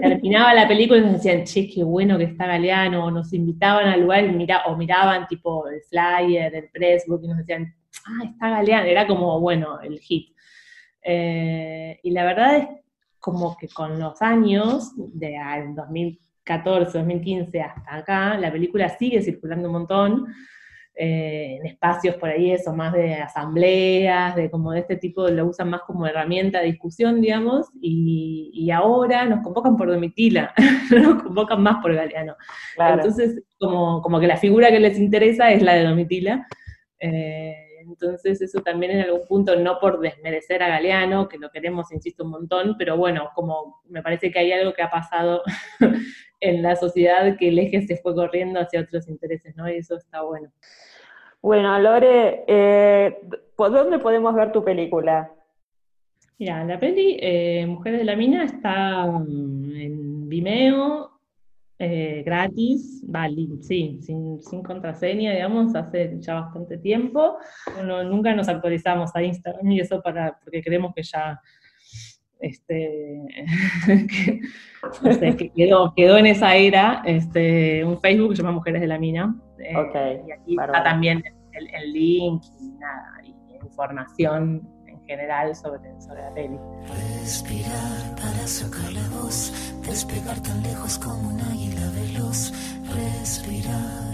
terminaba la película y nos decían, che, qué bueno que está Galeano, o nos invitaban al lugar y mira, o miraban tipo el flyer, el pressbook y nos decían, ah, está Galeano, era como, bueno, el hit. Eh, y la verdad es como que con los años, de ah, 2014, 2015 hasta acá, la película sigue circulando un montón, eh, en espacios por ahí, eso, más de asambleas, de como de este tipo, lo usan más como herramienta de discusión, digamos, y, ahora nos convocan por Domitila, [laughs] no nos convocan más por Galeano. Entonces, como, como que la figura que les interesa es la de Domitila. Eh, entonces eso también en algún punto, no por desmerecer a Galeano, que lo queremos, insisto, un montón, pero bueno, como me parece que hay algo que ha pasado [laughs] en la sociedad que el eje se fue corriendo hacia otros intereses, ¿no? Y eso está bueno. Bueno, Lore, eh, ¿por dónde podemos ver tu película? Mira, la peli eh, Mujeres de la Mina está mm, en Vimeo, eh, gratis, vale, sí, sin, contraseña, digamos, hace ya bastante tiempo. nunca nos actualizamos a Instagram y eso para, porque creemos que ya este, [laughs] que, quedó, quedó en esa era este, un Facebook que se llama Mujeres de la Mina. Eh, y aquí está también el, link y nada, y información general sobre, sobre la peli. Respirar para sacar la voz, despegar tan lejos como un águila veloz. Respirar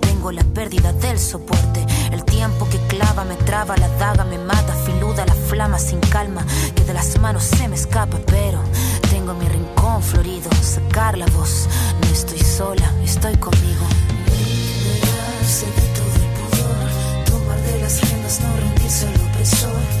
Tengo la pérdida del soporte, el tiempo que clava me traba, la daga me mata, filuda la flama sin calma que de las manos se me escapa, pero tengo mi rincón florido. Sacar la voz, no estoy sola, estoy conmigo. Liberarse de todo el tomar de las riendas, no rendirse al opresor.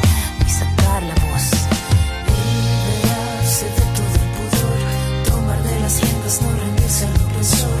sacar la voz. Liberarse de todo el pudor, tomar de las riendas, no rendirse al opresor.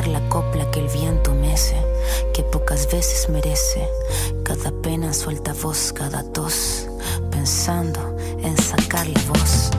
la copla que el viento mece, que pocas veces merece. Cada pena suelta voz, cada tos, pensando en sacar la voz.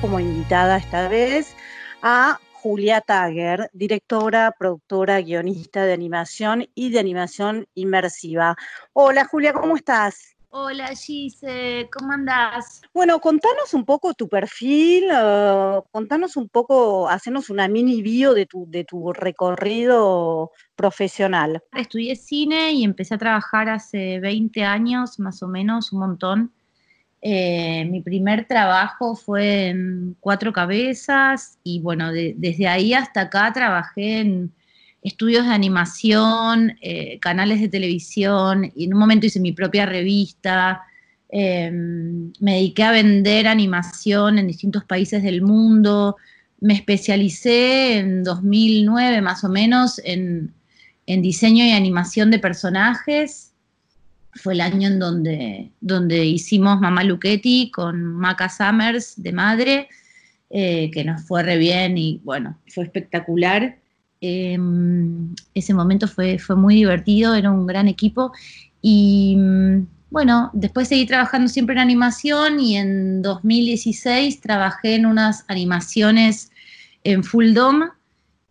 como invitada esta vez a Julia Tager, directora, productora, guionista de animación y de animación inmersiva. Hola Julia, ¿cómo estás? Hola Gise, ¿cómo andás? Bueno, contanos un poco tu perfil, uh, contanos un poco, hacenos una mini bio de tu, de tu recorrido profesional. Estudié cine y empecé a trabajar hace 20 años, más o menos, un montón. Eh, mi primer trabajo fue en Cuatro Cabezas y bueno, desde ahí hasta acá trabajé en estudios de animación, eh, canales de televisión, y en un momento hice mi propia revista. Em, me dediqué a vender animación en distintos países del mundo. Me especialicé en 2009 más o menos en, diseño y animación de personajes. Fue el año en donde, donde hicimos Mamá Luchetti con Maca Summers de madre, eh, que nos fue re bien y bueno, fue espectacular. Em, ese momento fue, fue muy divertido, era un gran equipo y mm, bueno, después seguí trabajando siempre en animación y en 2016 trabajé en unas animaciones en Full Dome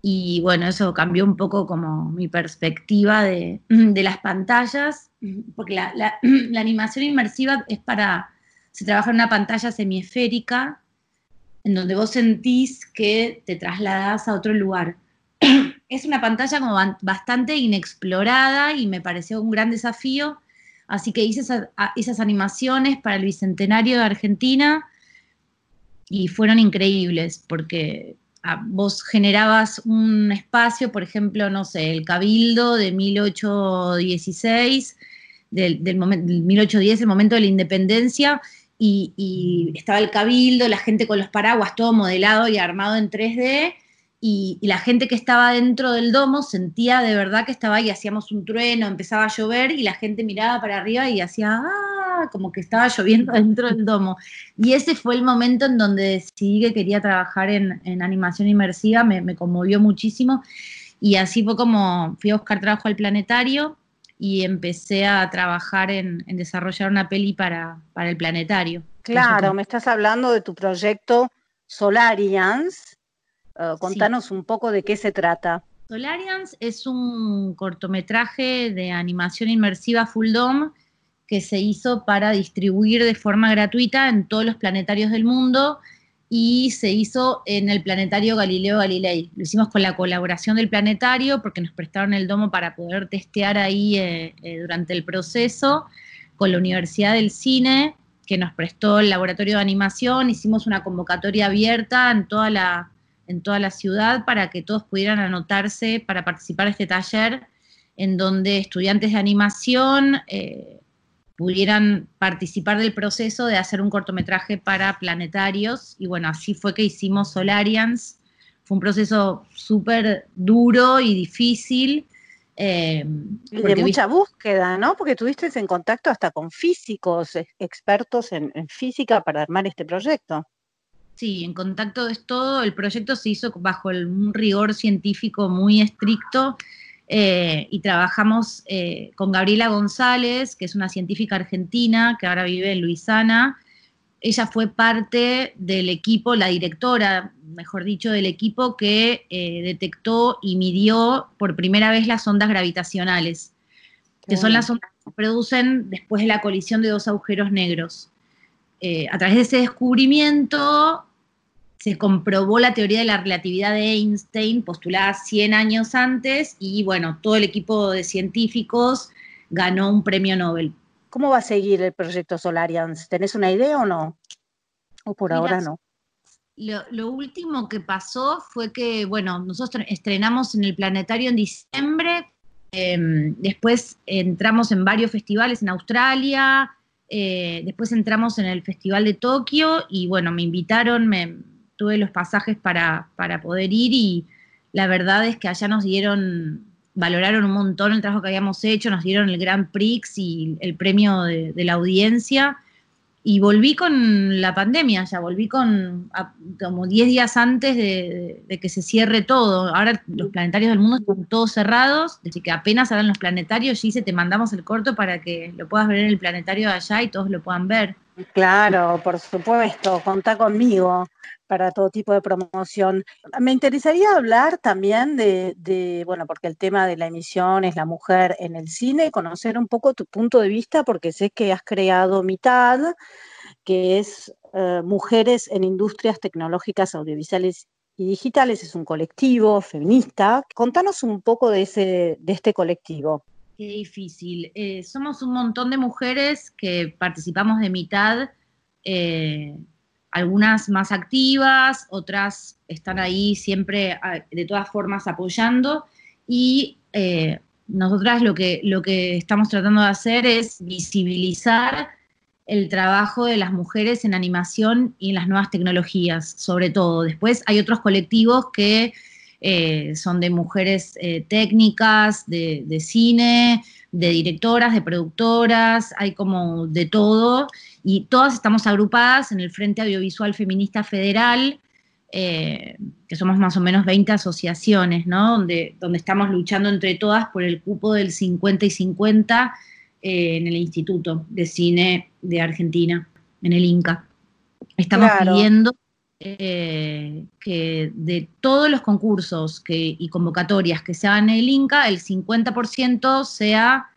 y bueno, eso cambió un poco como mi perspectiva de, las pantallas, porque [clears throat] la, animación inmersiva es para, se trabaja en una pantalla semiesférica en donde vos sentís que te trasladás a otro lugar [clears throat] es una pantalla como bastante inexplorada y me pareció un gran desafío. Así que hice esas, animaciones para el Bicentenario de Argentina y fueron increíbles porque vos generabas un espacio, por ejemplo, no sé, el Cabildo de 1816, del, del, 1810, el momento de la independencia, y, y, estaba el Cabildo, la gente con los paraguas, todo modelado y armado en 3D, y, la gente que estaba dentro del domo sentía de verdad que estaba ahí, hacíamos un trueno, empezaba a llover y la gente miraba para arriba y hacía, ah, como que estaba lloviendo [laughs] dentro del domo. Y ese fue el momento en donde decidí que quería trabajar en, animación inmersiva, me, conmovió muchísimo y así fue como fui a buscar trabajo al planetario y empecé a trabajar en, desarrollar una peli para, para el planetario. Claro, me estás hablando de tu proyecto Solarians, eh, contanos un poco de qué se trata. Solarians es un cortometraje de animación inmersiva full dome que se hizo para distribuir de forma gratuita en todos los planetarios del mundo y se hizo en el planetario Galileo Galilei. Lo hicimos con la colaboración del planetario porque nos prestaron el domo para poder testear ahí eh, eh, durante el proceso, con la Universidad del Cine que nos prestó el laboratorio de animación, hicimos una convocatoria abierta en toda la en toda la ciudad para que todos pudieran anotarse para participar de este taller en donde estudiantes de animación eh, pudieran participar del proceso de hacer un cortometraje para planetarios. Y bueno, así fue que hicimos Solarians. Fue un proceso súper duro y difícil. Eh, y de mucha búsqueda, ¿no? Porque estuviste en contacto hasta con físicos, expertos en física para armar este proyecto. Sí, en contacto es todo. El proyecto se hizo bajo un rigor científico muy estricto eh, y trabajamos eh, con Gabriela González, que es una científica argentina que ahora vive en Luisana. Ella fue parte del equipo, la directora, mejor dicho, del equipo que eh, detectó y midió por primera vez las ondas gravitacionales, que son las ondas que se producen después de la colisión de dos agujeros negros. A través de ese descubrimiento se comprobó la teoría de la relatividad de Einstein, postulada 100 años antes, y bueno, todo el equipo de científicos ganó un premio Nobel. ¿Cómo va a seguir el proyecto Solarians? ¿Tenés una idea o no? ¿O por ahora no? Lo, último que pasó fue que, bueno, nosotros estrenamos en el planetario en diciembre, em, después entramos en varios festivales en Australia, eh, después entramos en el Festival de Tokio y bueno, me invitaron, me, tuve los pasajes para, poder ir y la verdad es que allá nos dieron, valoraron un montón el trabajo que habíamos hecho, nos dieron el Grand Prix y el premio de la audiencia y volví con la pandemia, ya volví con como 10 días antes de, que se cierre todo. Ahora los planetarios del mundo están todos cerrados, desde que apenas hagan los planetarios, y te mandamos el corto para que lo puedas ver en el planetario de allá y todos lo puedan ver. Claro, por supuesto, contá conmigo para todo tipo de promoción. Me interesaría hablar también de, bueno, porque el tema de la emisión es la mujer en el cine, conocer un poco tu punto de vista, porque sé que has creado Mitad, que es eh, Mujeres en Industrias Tecnológicas Audiovisuales y Digitales, es un colectivo feminista. Contanos un poco de, ese, de este colectivo. Qué difícil. Eh, somos un montón de mujeres que participamos de mitad, eh, algunas más activas, otras están ahí siempre ah, de todas formas apoyando y eh, nosotras lo que, lo que estamos tratando de hacer es visibilizar el trabajo de las mujeres en animación y en las nuevas tecnologías, sobre todo. Después hay otros colectivos que eh, son de mujeres eh, técnicas, de, cine, de directoras, de productoras, hay como de todo, y todas estamos agrupadas en el Frente Audiovisual Feminista Federal, eh, que somos más o menos 20 asociaciones, ¿no? Donde, donde estamos luchando entre todas por el cupo del 50 y 50 en el Instituto de Cine de Argentina, en el INCA. Estamos pidiendo eh, que de todos los concursos y convocatorias que se hagan en el INCA, el 50% sea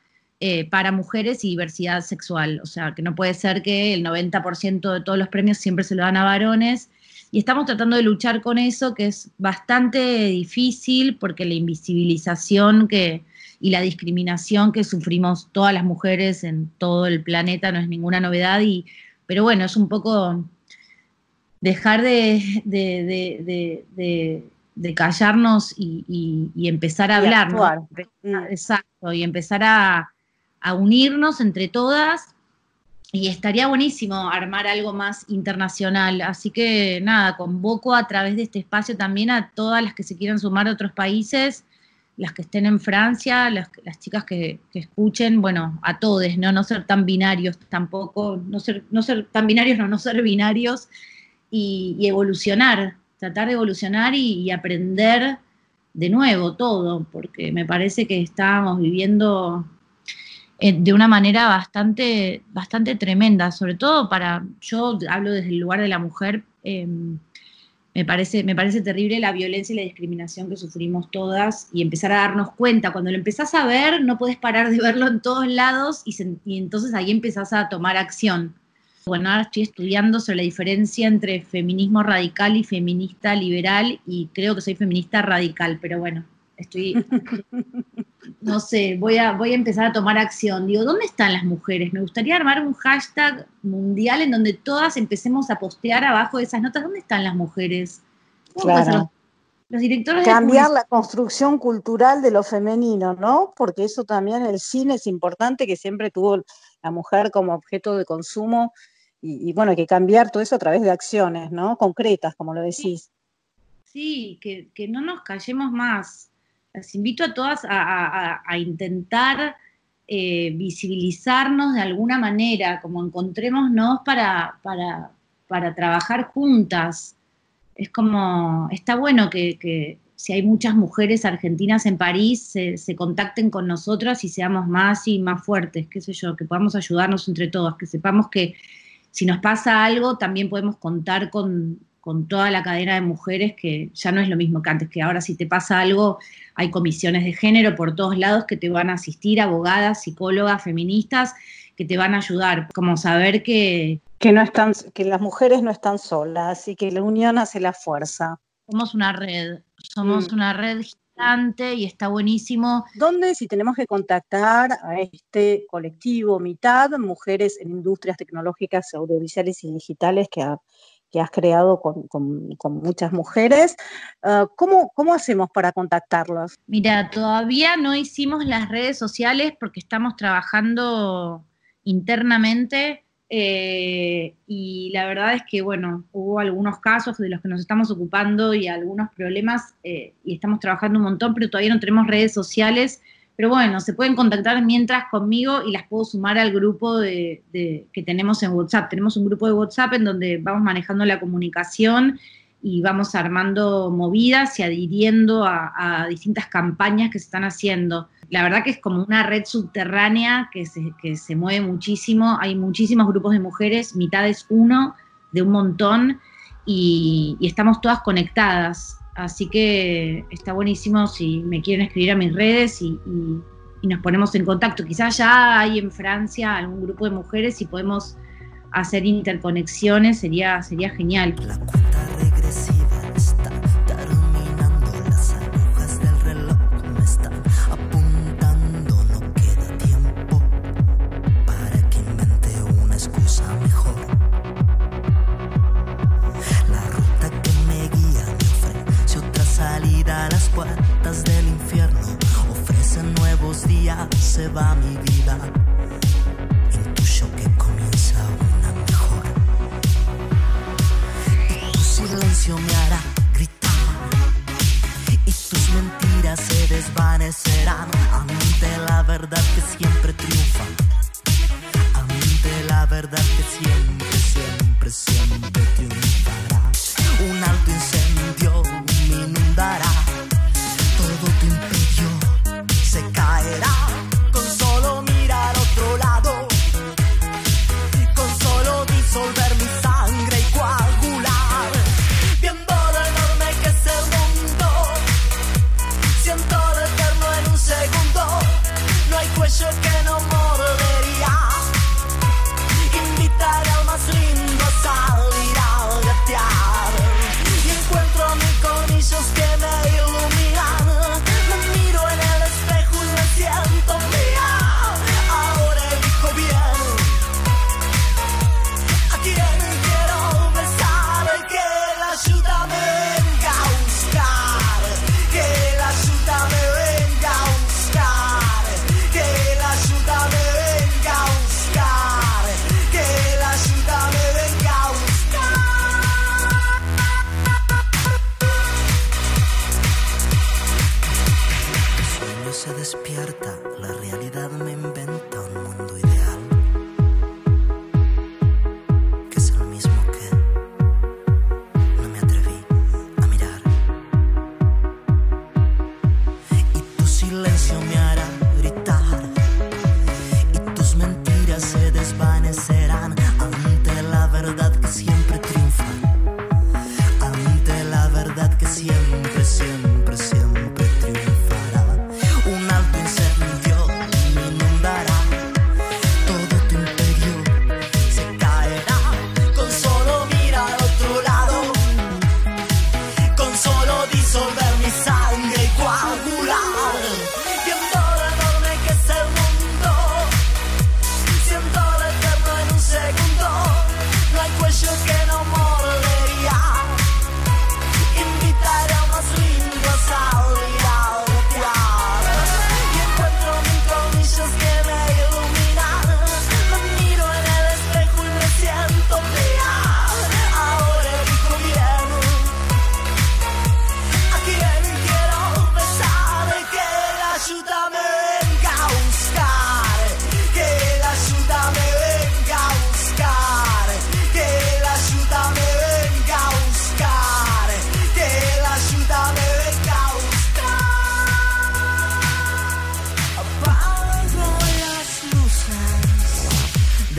eh, para mujeres y diversidad sexual. O sea, que no puede ser que el 90% de todos los premios siempre se lo dan a varones. Y estamos tratando de luchar con eso, que es bastante difícil porque la invisibilización y la discriminación que sufrimos todas las mujeres en todo el planeta no es ninguna novedad. Y, pero bueno, es un poco dejar de, de, callarnos y, empezar a hablar. ¿no? Mm. Exacto, y empezar a, unirnos entre todas. Y estaría buenísimo armar algo más internacional. Así que nada, convoco a través de este espacio también a todas las que se quieran sumar a otros países, las que estén en Francia, las, chicas que, escuchen, bueno, a todos, ¿no? No ser tan binarios tampoco, no ser, no ser tan binarios, no, no ser binarios, y, evolucionar, tratar de evolucionar y, aprender de nuevo todo, porque me parece que estábamos viviendo eh, de una manera bastante, bastante tremenda, sobre todo para, yo hablo desde el lugar de la mujer, em, me, parece, me parece terrible la violencia y la discriminación que sufrimos todas y empezar a darnos cuenta, cuando lo empezás a ver, no puedes parar de verlo en todos lados y, y entonces ahí empezás a tomar acción. Bueno, ahora estoy estudiando sobre la diferencia entre feminismo radical y feminista liberal y creo que soy feminista radical, pero bueno, estoy, [laughs] no sé, voy a, voy a empezar a tomar acción. Digo, ¿dónde están las mujeres? Me gustaría armar un hashtag mundial en donde todas empecemos a postear abajo de esas notas, ¿dónde están las mujeres? Claro. Los directores Cambiar la construcción cultural de lo femenino, ¿no? Porque eso también el cine es importante, que siempre tuvo la mujer como objeto de consumo y, bueno, hay que cambiar todo eso a través de acciones, ¿no? Concretas, como lo decís. Sí, que, no nos callemos más. Las invito a todas a, intentar eh, visibilizarnos de alguna manera, como encontrémonos para, para, para trabajar juntas. Es como, está bueno que, si hay muchas mujeres argentinas en París, se, se, contacten con nosotras y seamos más y más fuertes, qué sé yo, que podamos ayudarnos entre todas, que sepamos que si nos pasa algo, también podemos contar con, toda la cadena de mujeres, que ya no es lo mismo que antes, que ahora si te pasa algo, hay comisiones de género por todos lados que te van a asistir, abogadas, psicólogas, feministas, que te van a ayudar, como saber que... Que, no están, que las mujeres no están solas y que la unión hace la fuerza. Somos una red, somos mm. una red y está buenísimo. ¿Dónde, si tenemos que contactar a este colectivo Mitad, Mujeres en Industrias Tecnológicas, Audiovisuales y Digitales que, que has creado con, muchas mujeres, ah, ¿cómo, ¿cómo hacemos para contactarlos? Mira, todavía no hicimos las redes sociales porque estamos trabajando internamente eh, y la verdad es que, bueno, hubo algunos casos de los que nos estamos ocupando y algunos problemas eh, y estamos trabajando un montón, pero todavía no tenemos redes sociales. Pero bueno, se pueden contactar mientras conmigo y las puedo sumar al grupo de, que tenemos en WhatsApp. Tenemos un grupo de WhatsApp en donde vamos manejando la comunicación y vamos armando movidas y adhiriendo a, distintas campañas que se están haciendo. la verdad que es como una red subterránea que se, que se mueve muchísimo, hay muchísimos grupos de mujeres, mitad es uno de un montón y, estamos todas conectadas, así que está buenísimo si me quieren escribir a mis redes y, y nos ponemos en contacto. Quizás ya hay en Francia algún grupo de mujeres y podemos hacer interconexiones, sería, sería genial. Se va mi vida. Intuyo que comienza una mejor. Tu silencio me hará gritar. Y tus mentiras se desvanecerán ante la verdad que siempre triunfa. Ante la verdad que siempre, siempre, siempre triunfará. Un alto incendio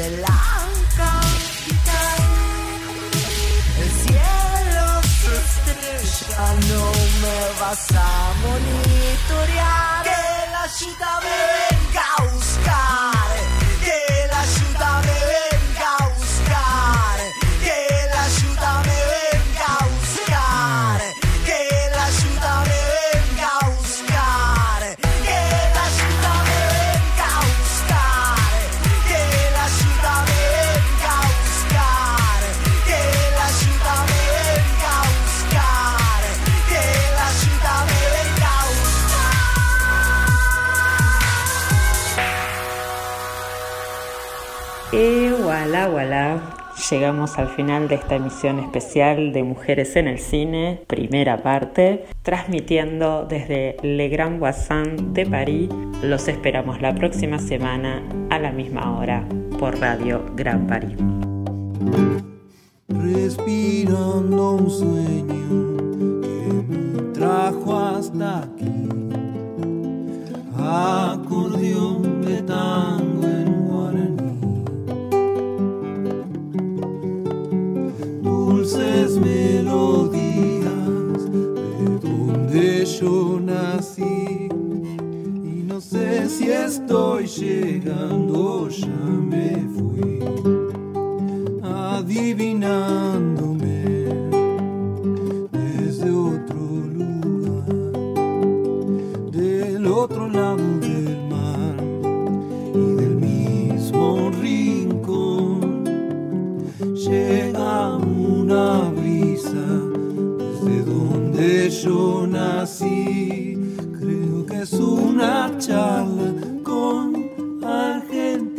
de la capital. El cielo se estrella, no me vas a monitorear. Que la chita venga llegamos al final de esta emisión especial de Mujeres en el Cine, primera parte, transmitiendo desde Le Grand Voisin de París. Los esperamos la próxima semana a la misma hora por Radio Gran París. Respirando un sueño que me trajo hasta aquí acordeón de tango Dulces melodías de donde yo nací. Y no sé si estoy llegando, ya me fui adivinándome desde otro lugar, del otro lado del mar y del mismo rincón una brisa desde donde yo nací. Creo que es una charla con Argentina.